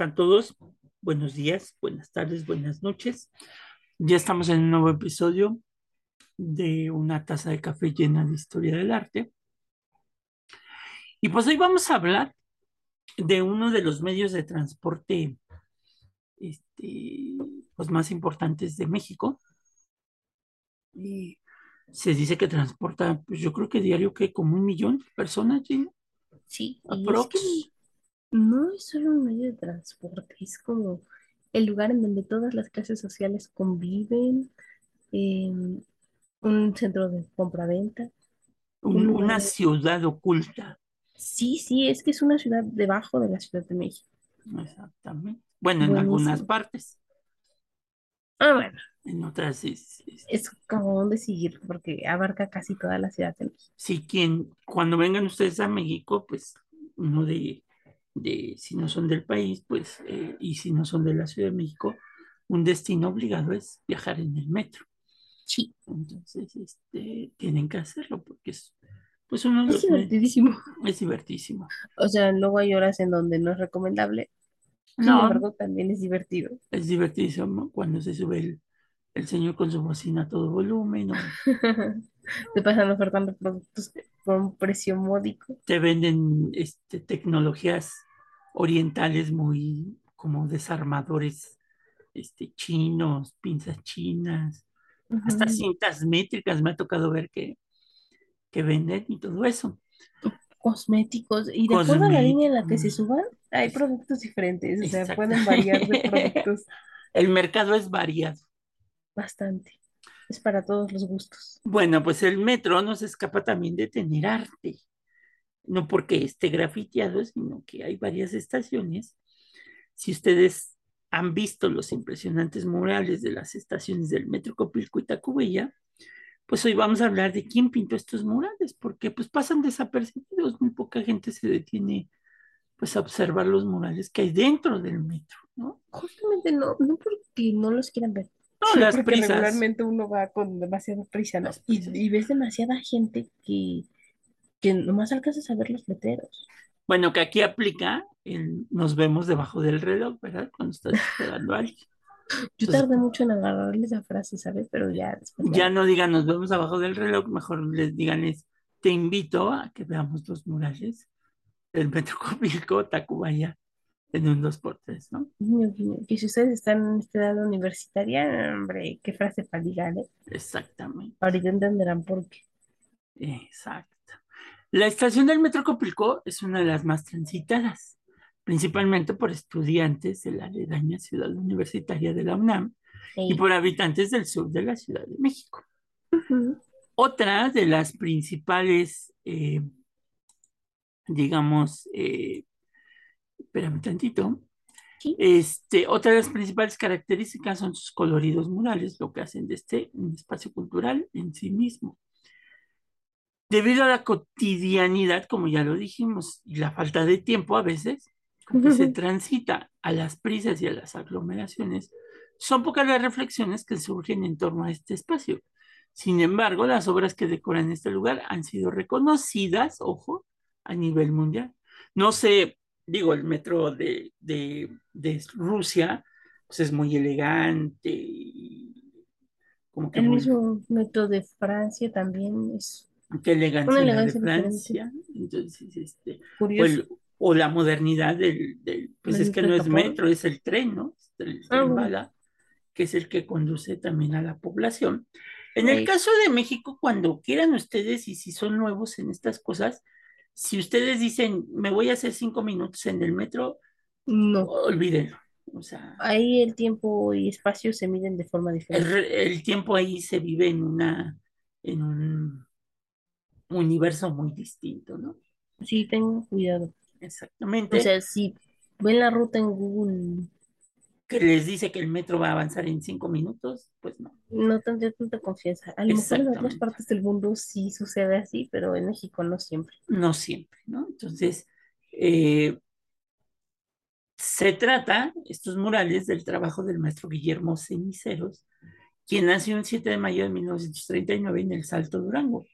están todos? Buenos días, buenas tardes, buenas noches. Ya estamos en un nuevo episodio de una taza de café llena de historia del arte. Y pues hoy vamos a hablar de uno de los medios de transporte este, pues más importantes de México. Y se dice que transporta, pues yo creo que diario que como un millón de personas, ¿sí? Sí, y es que no es solo un medio de transporte, es como el lugar en donde todas las clases sociales conviven, em, un centro de compraventa, un una ciudad oculta. Sí, sí, es que es una ciudad debajo de la Ciudad de México. Exactamente. Bueno, en algunas partes, Ah, bueno, en otras es, es- es como decidir porque abarca casi toda la Ciudad de México. sí, quien, cuando vengan ustedes a México, pues uno de, de, si no son del país, pues, eh, y si no son de la Ciudad de México, un destino obligado es viajar en el metro. Sí, Entonces, este, tienen que hacerlo porque es, pues uno es divertidísimo. es divertísimo. O sea, luego hay horas en donde no es recomendable, sin No, embargo, también es divertido. es divertísimo cuando se sube el, el señor con su bocina a todo volumen Te pasan ofertando productos por un precio módico. te venden este, tecnologías orientales muy como desarmadores este, chinos, pinzas chinas, hasta cintas métricas me ha tocado ver que, que venden y todo eso. Cosméticos. Y de acuerdo a la línea en la que se suban, hay productos diferentes. O sea, pueden variar de productos El mercado es variado. bastante. Es para todos los gustos. Bueno, pues el metro no se escapa también de tener arte, no porque esté grafiteado, sino que hay varias estaciones. Si ustedes han visto los impresionantes murales de las estaciones del Metro Copilco y Tacubaya, pues hoy vamos a hablar de quién pintó estos murales, porque pues pasan desapercibidos, muy poca gente se detiene pues a observar los murales que hay dentro del metro, ¿no? Justamente no, no porque no los quieran ver, No, sino las porque prisas, regularmente uno va con demasiada prisa, y ves demasiada gente que, que nomás alcanzas a ver los letreros. Bueno, que aquí aplica el nos vemos debajo del reloj, ¿verdad? Cuando estás esperando a alguien. Yo Entonces, tardé mucho en agarrarle esa frase, ¿sabes? Pero ya después ya ya. no digan nos vemos abajo del reloj, mejor les digan es, te invito a que veamos los murales del Metro Copilco, Tacubaya, en un 2x3, ¿no? Que si ustedes están en esta edad universitaria, hombre, qué frase para ligar, ¿eh? Exactamente, Ahorita entenderán por qué. exacto. La estación del Metro Copilco es una de las más transitadas, principalmente por estudiantes de la aledaña ciudad universitaria de la UNAM y por habitantes del sur de la Ciudad de México. Otra de las principales, eh, digamos, eh, espérame tantito, Sí. este, otra de las principales características son sus coloridos murales, lo que hacen de este un espacio cultural en sí mismo. Debido a la cotidianidad, como ya lo dijimos, y la falta de tiempo a veces, con que se transita a las prisas y a las aglomeraciones, son pocas las reflexiones que surgen en torno a este espacio. Sin embargo, las obras que decoran este lugar han sido reconocidas, ojo, a nivel mundial. No sé, digo, el metro de, de, de Rusia, pues es muy elegante y como que El muy, mismo método de Francia también es qué una elegancia de elegancia diferente. Francia. Entonces, este, o, Curioso. el- o la modernidad del, del- pues El es que no es metro, es el tren, ¿no? El Ah, tren bueno. bala, que es el que conduce también a la población. En el caso de México, cuando quieran ustedes y si son nuevos en estas cosas, si ustedes dicen, me voy a hacer cinco minutos en el metro, No. olvídenlo. O sea, Ahí el tiempo y espacio se miden de forma el, diferente. re- el tiempo ahí se vive en una, en un universo muy distinto, ¿no? Sí, tengan cuidado. O Exactamente. sea, si ven la ruta en Google, que les dice que el metro va a avanzar en cinco minutos, pues no, no tendría tanta confianza. A lo mejor en otras partes del mundo sí sucede así, pero en México no siempre. No siempre, ¿no? Entonces, eh, se trata, estos murales, del trabajo del maestro Guillermo Ceniceros, quien nació el 7 de mayo de 1939 en El Salto, Durango.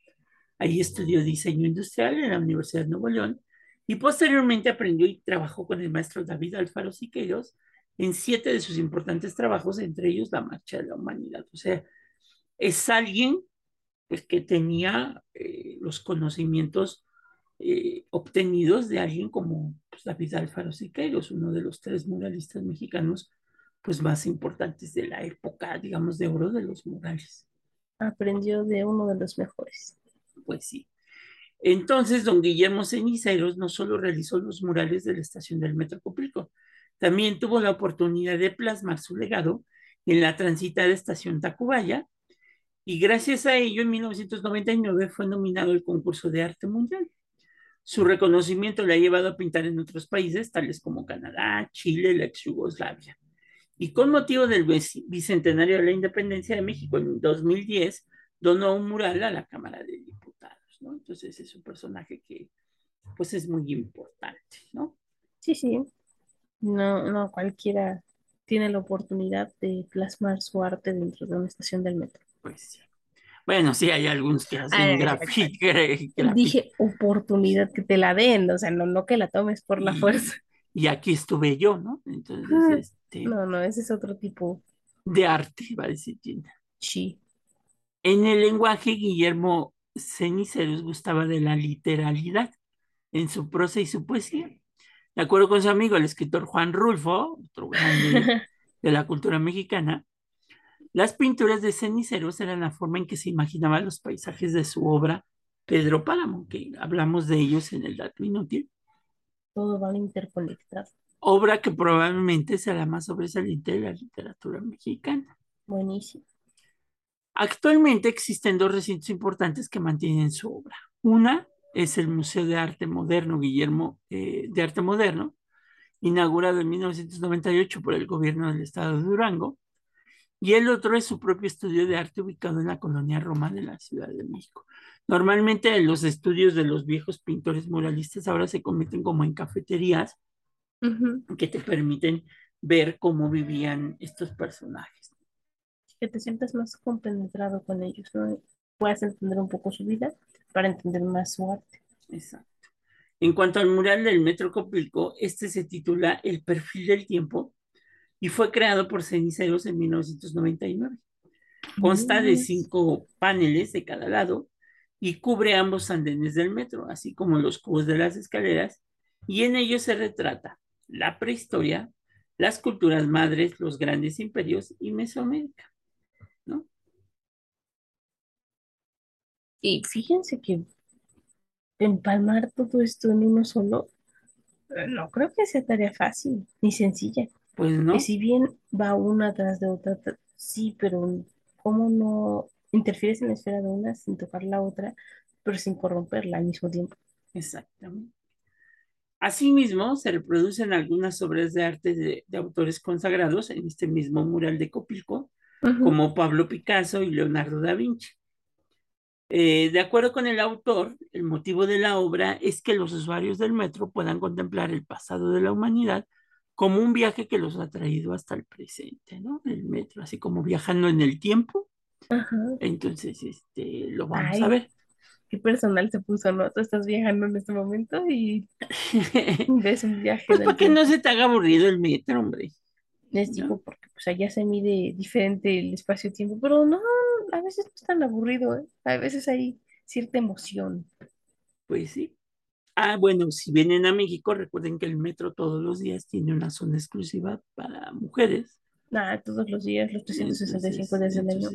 Ahí estudió diseño industrial en la Universidad de Nuevo León Y posteriormente aprendió y trabajó con el maestro David Alfaro Siqueiros en siete de sus importantes trabajos, entre ellos La Marcha de la Humanidad. O sea, es alguien pues, que tenía eh, los conocimientos eh, obtenidos de alguien como pues, David Alfaro Siqueiros, uno de los tres muralistas mexicanos pues, más importantes de la época, digamos, de oro de los murales. Aprendió de uno de los mejores. Pues sí. Entonces, don Guillermo Ceniceros no solo realizó los murales de la estación del Metro Copilco, también tuvo la oportunidad de plasmar su legado en la transitada estación Tacubaya, y gracias a ello en 1999 fue nominado al concurso de arte mundial. Su reconocimiento le ha llevado a pintar en otros países, tales como Canadá, Chile, la ex Yugoslavia. Y con motivo del bicentenario de la independencia de México en 2010, donó un mural a la Cámara de Diputados, ¿no? Entonces es un personaje que, pues, es muy importante, ¿no? Sí, sí. No, no cualquiera tiene la oportunidad de plasmar su arte dentro de una estación del metro. Pues sí. Bueno, sí, hay algunos que hacen grafiti. Dije oportunidad que te la den, o sea, no, no que la tomes por la fuerza. Y aquí estuve yo, ¿no? Entonces, este. No, no, ese es otro tipo. De arte, va a decir Gina. Sí. En el lenguaje, Guillermo Ceniceros gustaba de la literalidad en su prosa y su poesía. De acuerdo con su amigo, el escritor Juan Rulfo, otro grande de la cultura mexicana, las pinturas de ceniceros eran la forma en que se imaginaban los paisajes de su obra Pedro Páramo, que hablamos de ellos en el dato inútil. Todo van interconectado. Obra que probablemente sea la más sobresaliente de la literatura mexicana. Buenísimo. Actualmente existen dos recintos importantes que mantienen su obra. Una es el Museo de Arte Moderno Guillermo eh, de Arte Moderno, inaugurado en 1998 por el gobierno del estado de Durango, y el otro es su propio estudio de arte ubicado en la colonia Roma de la Ciudad de México. Normalmente los estudios de los viejos pintores muralistas ahora se convierten como en cafeterías que te permiten ver cómo vivían estos personajes. Que te sientas más compenetrado con ellos, ¿no? Puedes entender un poco su vida para entender más su arte. Exacto. En cuanto al mural del Metro Copilco, este se titula El perfil del tiempo y fue creado por Ceniceros en 1999. Consta de cinco paneles de cada lado y cubre ambos andenes del metro, así como los cubos de las escaleras, y en ellos se retrata la prehistoria, las culturas madres, los grandes imperios y Mesoamérica, ¿no? Y fíjense que empalmar todo esto en uno solo, eh, no creo que sea tarea fácil ni sencilla. Pues no. Que si bien va una tras de otra, sí, pero ¿cómo no interfieres en la esfera de una sin tocar la otra, pero sin corromperla al mismo tiempo? Exactamente. Asimismo, se reproducen algunas obras de arte de, autores consagrados en este mismo mural de Copilco, como Pablo Picasso y Leonardo da Vinci. Eh, de acuerdo con el autor, el motivo de la obra es que los usuarios del metro puedan contemplar el pasado de la humanidad como un viaje que los ha traído hasta el presente, ¿no? El metro, así como viajando en el tiempo. Entonces, este, lo vamos a ver. Qué personal se puso, ¿no? Tú estás viajando en este momento y ves un viaje. Pues para que no se te haga aburrido el metro, hombre. Les digo, porque pues allá se mide diferente el espacio-tiempo, pero no, a veces no es tan aburrido, ¿eh? A veces hay cierta emoción. Pues sí. Ah, bueno, si vienen a México, recuerden que el metro todos los días tiene una zona exclusiva para mujeres. Ah, todos los días, los 365 días del año.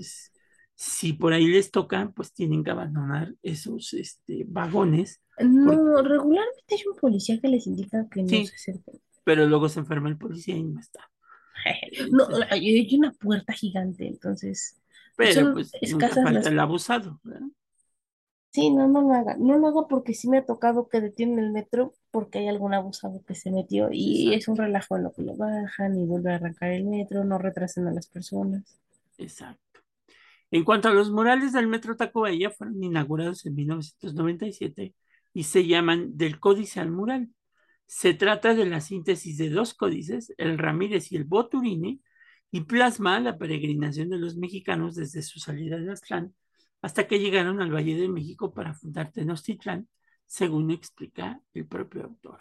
Si por ahí les toca, pues tienen que abandonar esos este, vagones. No, regularmente hay un policía que les indica que no se acerquen. Pero luego se enferma el policía y no está. no, hay una puerta gigante, entonces. Pero pues falta el abusado, ¿verdad? Sí, no, no lo haga. No lo haga porque sí me ha tocado que detienen el metro porque hay algún abusado que se metió y es un relajo en lo que lo bajan y vuelve a arrancar el metro, no retrasen a las personas. Exacto. En cuanto a los murales del metro Tacubaya, fueron inaugurados en 1997 y se llaman del códice al mural. Se trata de la síntesis de dos códices, el Ramírez y el Boturini, y plasma la peregrinación de los mexicanos desde su salida de Aztlán hasta que llegaron al Valle de México para fundar Tenochtitlán, según explica el propio autor.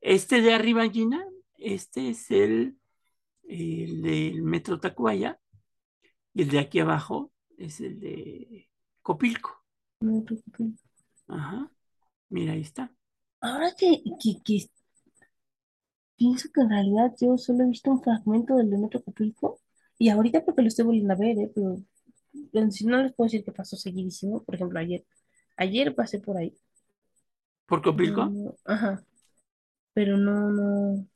Este de arriba, Gina, este es el, el del Metro Tacubaya y el de aquí abajo es el de Copilco. Ajá. Mira, ahí está. Ahora que, que, pienso que en realidad yo solo he visto un fragmento del de Metro Copilco y ahorita porque lo estoy volviendo a ver, ¿eh? pero, si no les puedo decir que pasó seguidísimo, por ejemplo, ayer. Ayer pasé por ahí. ¿Por Copilco? ajá. Pero no, no.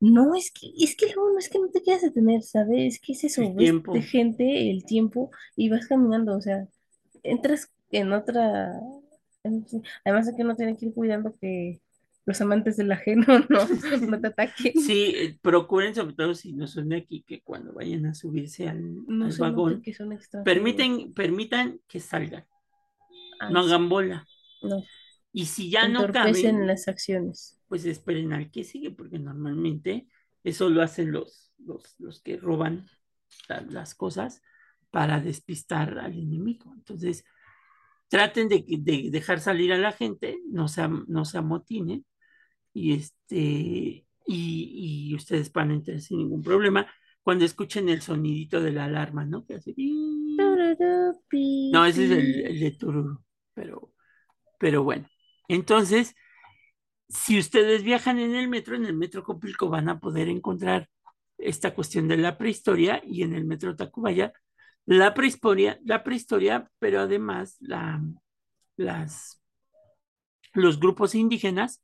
No, es que, es que luego no es que no te quieras detener, ¿sabes? Es que es eso, ves de gente, el tiempo, y vas caminando, o sea, entras en otra. Además de que uno tiene que ir cuidando que los amantes del ajeno no, no te ataquen. Sí, eh, procuren, sobre todo si no son de aquí, que cuando vayan a subirse al, vagón, permiten, permitan que salgan. Ah, no hagan bola. No. Y si ya no caben, las acciones. Pues esperen al que sigue, porque normalmente eso lo hacen los, los, que roban las cosas para despistar al enemigo. Entonces, traten de, dejar salir a la gente, no se, no se amotinen, y este, y, ustedes van a entrar sin ningún problema cuando escuchen el sonidito de la alarma, ¿no? Que hace... No, ese es el, el de Tururu, pero, pero bueno. Entonces, si ustedes viajan en el metro, en el metro Copilco van a poder encontrar esta cuestión de la prehistoria y en el metro Tacubaya la prehistoria, la prehistoria, pero además la, las, los grupos indígenas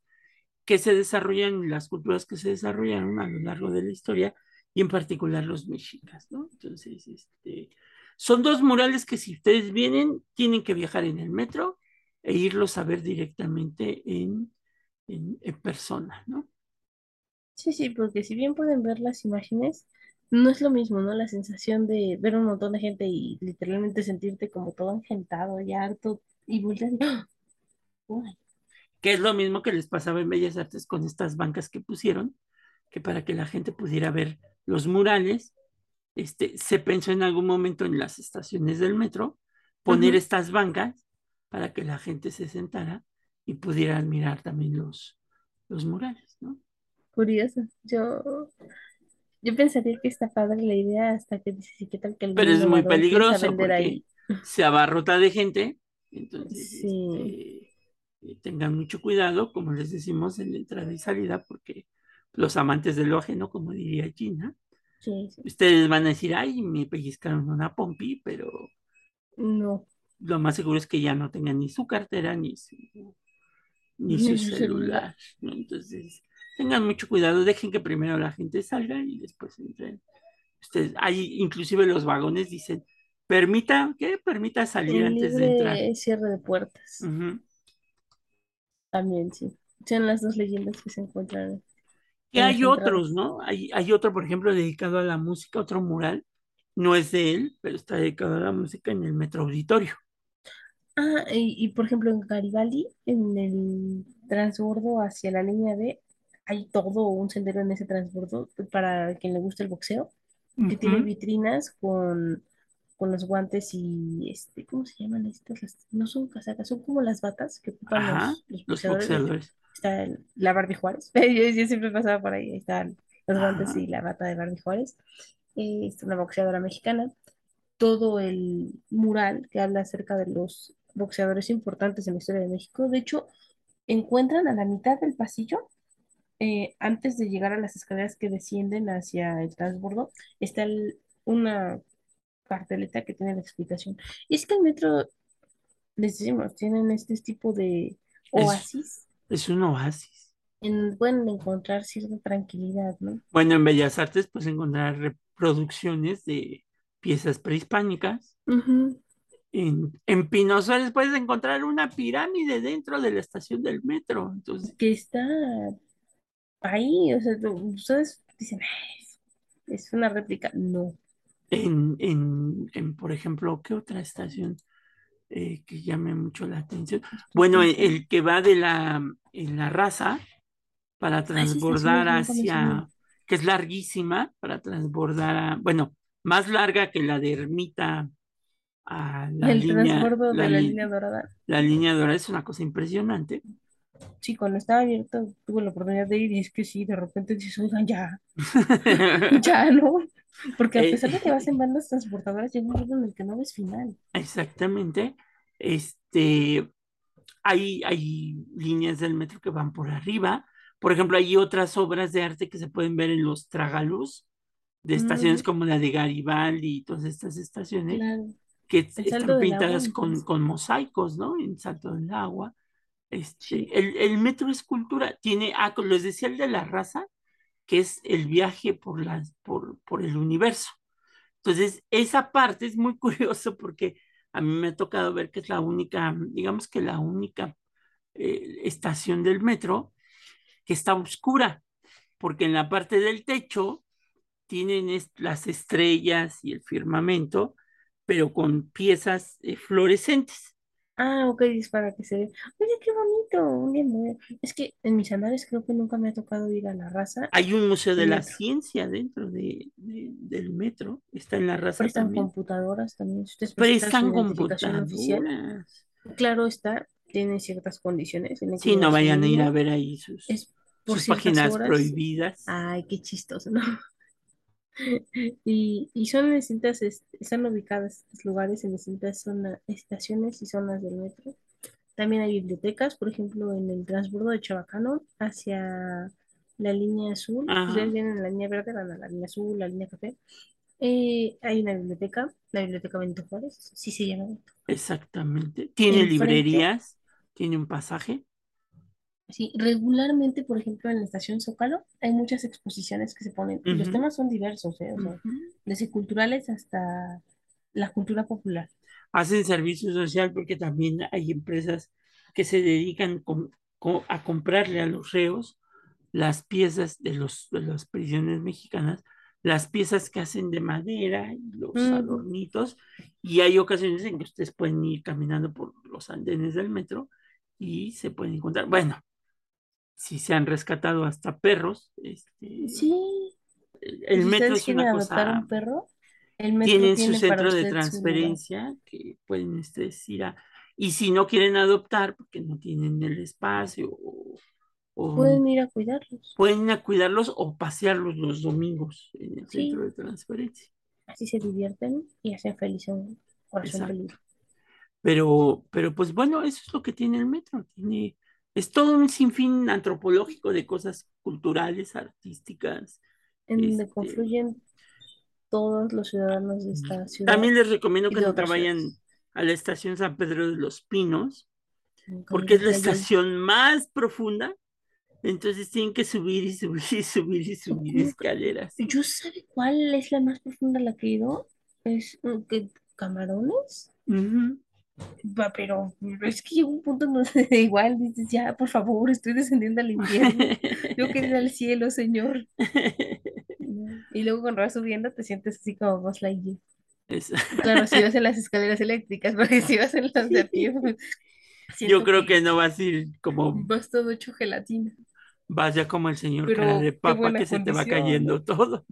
que se desarrollan, las culturas que se desarrollaron a lo largo de la historia y en particular los mexicas, ¿no? Entonces, este, son dos murales que si ustedes vienen, tienen que viajar en el metro e irlos a ver directamente en, en, persona, ¿no? Sí, sí, porque si bien pueden ver las imágenes, no es lo mismo, ¿no? La sensación de ver un montón de gente y literalmente sentirte como todo engentado y harto y voltear ¡ah! Que es lo mismo que les pasaba en Bellas Artes con estas bancas que pusieron, que para que la gente pudiera ver los murales, este, se pensó en algún momento en las estaciones del metro poner estas bancas para que la gente se sentara y pudiera admirar también los, los murales, ¿no? Curioso. Yo, yo pensaría que está padre la idea hasta que dices, ¿qué tal que el Pero es muy peligroso porque se abarrota de gente, entonces este, tengan mucho cuidado, como les decimos, en la entrada y salida, porque los amantes del lo ajeno, como diría Gina, ustedes van a decir, ay, me pellizcaron una pompi, pero no. lo más seguro es que ya no tengan ni su cartera ni su, ni su celular. Entonces, tengan mucho cuidado, dejen que primero la gente salga y después entren. Ustedes, hay inclusive los vagones dicen, permita, ¿qué? Permita salir antes de entrar. cierre de puertas. También, sí. Son las dos leyendas que se encuentran. Y hay otros, ¿no? Hay, hay otro, por ejemplo, dedicado a la música, otro mural. No es de él, pero está dedicado a la música en el Metro Auditorio. Ah, y, por ejemplo en Garibaldi, en el transbordo hacia la línea B, hay todo un sendero en ese transbordo para quien le gusta el boxeo, que tiene vitrinas con, con los guantes y este, ¿cómo se llaman estas? no son casacas, son como las batas que ocupan los, boxeadores. Está la Barbie Juárez. yo, siempre pasaba por ahí, están los guantes y la bata de Barbie Juárez. Eh, es una boxeadora mexicana todo el mural que habla acerca de los boxeadores importantes en la historia de México. De hecho, encuentran a la mitad del pasillo, eh, antes de llegar a las escaleras que descienden hacia el transbordo, está una carteleta que tiene la explicación. Y es que el metro, les decimos, tienen este tipo de oasis. Es, un oasis. En, pueden encontrar cierta tranquilidad, ¿no? Bueno, en Bellas Artes, pues encontrar reproducciones de piezas prehispánicas. En, en Pino Suárez puedes encontrar una pirámide dentro de la estación del metro. Entonces... Que está ahí, o sea, ustedes dicen, es una réplica. No. En, en, por ejemplo, ¿qué otra estación eh, que llame mucho la atención? Bueno, el, que va de la, en la raza para transbordar hacia, que es larguísima, para transbordar a, bueno, más larga que la de Ermita a la El línea, transbordo la, de la li- línea dorada. la línea dorada es una cosa impresionante. Sí, cuando estaba abierto tuve la oportunidad de ir y es que sí, de repente dices, oigan, ya, ya, ¿no? Porque a Eh, pesar de que vas en bandas transportadoras, llega un momento en el que no ves final. Exactamente. Este, hay, hay líneas del metro que van por arriba. Por ejemplo, hay otras obras de arte que se pueden ver en los tragaluz de estaciones Mm, como la de Garibaldi y todas estas estaciones claro, que están pintadas con, con mosaicos, ¿no? En Salto del Agua. Este, el, el metro es cultura. Tiene, ah, les decía el de la raza, que es el viaje por, por, por el universo. Entonces, esa parte es muy curioso porque a mí me ha tocado ver que es la única, digamos que la única eh, estación del metro que está oscura, porque en la parte del techo tienen las estrellas y el firmamento, pero con piezas eh, fluorescentes. Ah, ok, es para que se vea. Oye, qué bonito. un Es que en mis andares creo que nunca me ha tocado ir a la raza Hay un museo de en la metro. ciencia dentro de, de- del metro, está en la raza Prestan también. computadoras también. Si su Prestan identificación oficial, computadoras. claro está, tiene ciertas condiciones. Tiene que Sí, no vayan a ir a ver ahí sus, Es por sus ciertas páginas horas. prohibidas. Ay, qué chistoso, ¿no? Y, y son en distintas, est- están ubicadas estos lugares en distintas zonas, estaciones y zonas del metro. También hay bibliotecas, por ejemplo, en el transbordo de Chabacano hacia la línea azul. Ajá, ustedes vienen en la línea verde, van a la línea azul, la línea café. Eh, hay una biblioteca, la biblioteca Benito Juárez, sí se llama. exactamente. Tiene Enfrente, librerías, tiene un pasaje. Sí, regularmente, por ejemplo, en la estación Zócalo, hay muchas exposiciones que se ponen, y los temas son diversos, ¿eh? O sea, ujú. desde culturales hasta la cultura popular. Hacen servicio social porque también hay empresas que se dedican a comprarle a los reos las piezas de, los, de las prisiones mexicanas, las piezas que hacen de madera los adornitos. Y hay ocasiones en que ustedes pueden ir caminando por los andenes del metro y se pueden encontrar. Bueno, si se han rescatado hasta perros, este, Sí, el, metro es una cosa un perro, el metro tienen su tiene para centro de su transferencia que pueden ustedes ir a, y si no quieren adoptar porque no tienen el espacio o, o Pueden ir a cuidarlos. pueden ir a cuidarlos o pasearlos los domingos en el centro de transferencia. así se divierten y hacen feliz a un corazón peludo. Pero, pero pues bueno, eso es lo que tiene el metro. Tiene, es todo un sinfín antropológico de cosas culturales, artísticas. En donde Este, confluyen todos los ciudadanos de esta ciudad también les recomiendo que otras vayan ciudades. a la estación San Pedro de los Pinos, porque es la estación más profunda, entonces tienen que subir y subir y subir y subir ¿Cómo que- escaleras. ¿Yo sabe cuál es la más profunda a la que he ido? Es mm, que camarones. Ujú. Va, pero es que llega un punto en donde igual dices, ya, por favor, estoy descendiendo al infierno. Yo quiero ir al cielo, Señor. Y luego cuando vas subiendo te sientes así como Lightyear. Es- Claro, si vas en las escaleras eléctricas, porque si vas en las de pie, pues, Yo creo que que no vas a ir como, vas todo hecho gelatina. vas ya como el señor cara de Pero papa que se te va cayendo todo.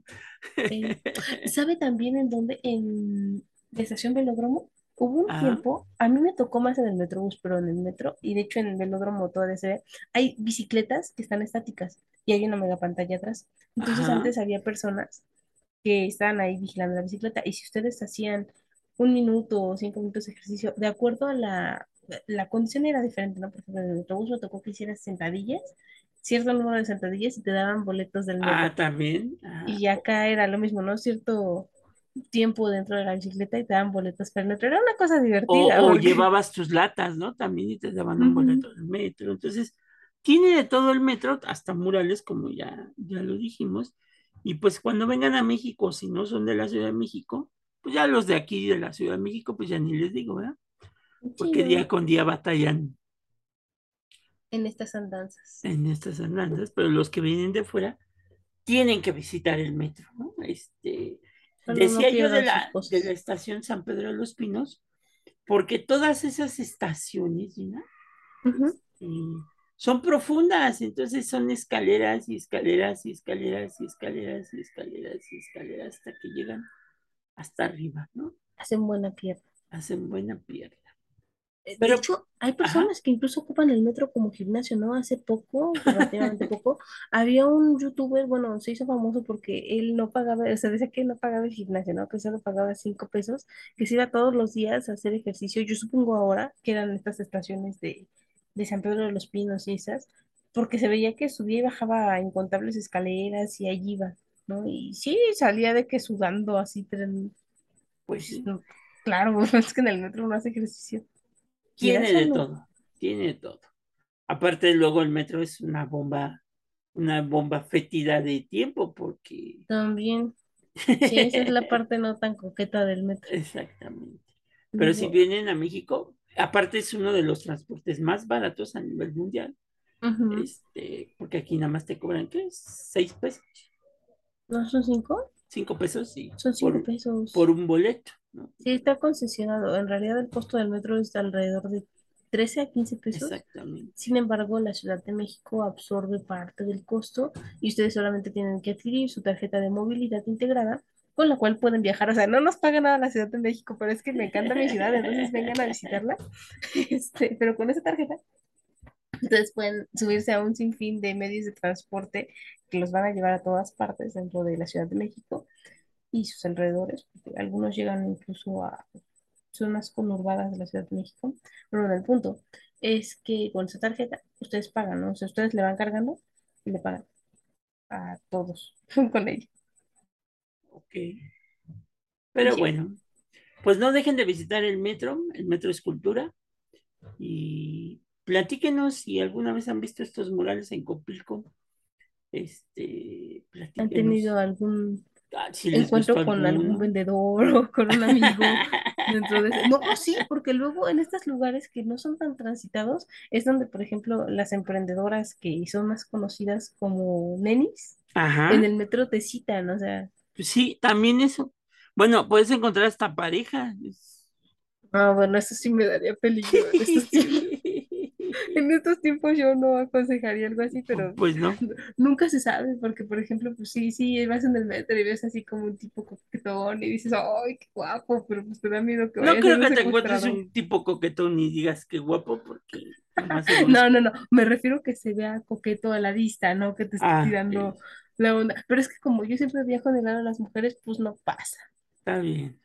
¿Sabe también en dónde? En la estación Velódromo. Hubo un Ah, tiempo, a mí me tocó más en el Metrobús, pero en el metro, y de hecho en el Velódromo todavía se ve, hay bicicletas que están estáticas y hay una mega pantalla atrás. Entonces ajá. antes había personas que estaban ahí vigilando la bicicleta y si ustedes hacían un minuto o cinco minutos de ejercicio, de acuerdo a la, la condición era diferente, ¿no? Por ejemplo, en el Metrobús me tocó que hicieras sentadillas, cierto número de sentadillas y te daban boletos del Ah, metro. también. Ah, Y acá era lo mismo, ¿no? Cierto tiempo dentro de la bicicleta y te daban boletos para el metro. Era una cosa divertida O, llevabas tus latas, ¿no? También y te daban un boleto del metro. Entonces, tiene de todo el metro, hasta murales, como ya, ya lo dijimos. Y pues cuando vengan a México, si no son de la Ciudad de México, pues ya los de aquí de la Ciudad de México, pues ya ni les digo, ¿verdad? Sí, Porque día no, con día batallan en estas andanzas. en estas andanzas, pero los que vienen de fuera tienen que visitar el metro, ¿no? Este, No decía yo de la, de la estación San Pedro de los Pinos, porque todas esas estaciones, Ujú. este, son profundas, entonces son escaleras y escaleras y escaleras y escaleras y escaleras y escaleras hasta que llegan hasta arriba, ¿no? Hacen buena pierna. hacen buena pierna. Eh, de hecho, hay personas que incluso ocupan el metro como gimnasio, ¿no? Hace poco, relativamente poco, había un youtuber, bueno, se hizo famoso porque él no pagaba, o sea, decía que no pagaba el gimnasio, ¿no? Que solo pagaba cinco pesos, que se iba todos los días a hacer ejercicio. Yo supongo ahora que eran estas estaciones de, de San Pedro de los Pinos y esas, porque se veía que subía y bajaba incontables escaleras y allí iba, ¿no? Y sí, salía de que sudando así, pues, pues claro, es que en el metro no hace ejercicio. Tiene de todo, tiene de todo. Aparte, luego el metro es una bomba, una bomba fétida de tiempo, porque. También. Sí, esa es la parte no tan coqueta del metro. Exactamente. Pero si vienen a México, aparte es uno de los transportes más baratos a nivel mundial. este, porque aquí nada más te cobran, ¿qué? ¿Seis pesos? ¿No son cinco? Cinco pesos, sí. Son cinco pesos. Por un boleto. Sí, está concesionado. En realidad el costo del metro es alrededor de 13 a 15 pesos. Exactamente. Sin embargo, la Ciudad de México absorbe parte del costo y ustedes solamente tienen que adquirir su tarjeta de movilidad integrada con la cual pueden viajar. O sea, no nos paga nada la Ciudad de México, pero es que me encanta mi ciudad, entonces vengan a visitarla. Este, pero con esa tarjeta, ustedes pueden subirse a un sinfín de medios de transporte que los van a llevar a todas partes dentro de la Ciudad de México y sus alrededores, porque algunos llegan incluso a zonas conurbadas de la Ciudad de México. Pero bueno, el punto es que con esa tarjeta ustedes pagan, ¿no? O sea, ustedes le van cargando y le pagan a todos con ella. Ok. Pero bueno, pues no dejen de visitar el metro, el metro Escultura, y platíquenos si alguna vez han visto estos murales en Copilco. Este, ¿Han tenido algún Ah, encuentro con algún vendedor o con un amigo dentro de ese. No, sí, porque luego en estos lugares que no son tan transitados es donde, por ejemplo, las emprendedoras que son más conocidas como nenis, en el metro te citan, o sea. Sí, también eso. Bueno, puedes encontrar esta pareja. Ah, bueno, eso sí me daría peligro en estos tiempos yo no aconsejaría algo así, pero pues no. Nunca se sabe, porque por ejemplo, pues sí, sí, vas en el metro y ves así como un tipo coquetón y dices, ¡ay, qué guapo! Pero pues te da miedo que No creo que te encuentres un tipo coquetón y digas qué guapo, porque... no, no, no, me refiero que se vea coqueto a la vista, ¿no? Que te esté ah, tirando la onda. Pero es que como yo siempre viajo de lado a las mujeres, pues no pasa. Está bien.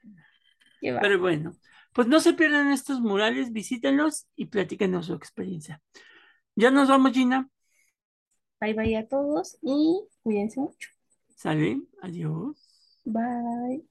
Pero bueno, pues no se pierdan estos murales, visítenlos y platíquenos su experiencia. Ya nos vamos, Gina. Bye bye a todos y cuídense mucho. Sale, adiós. Bye.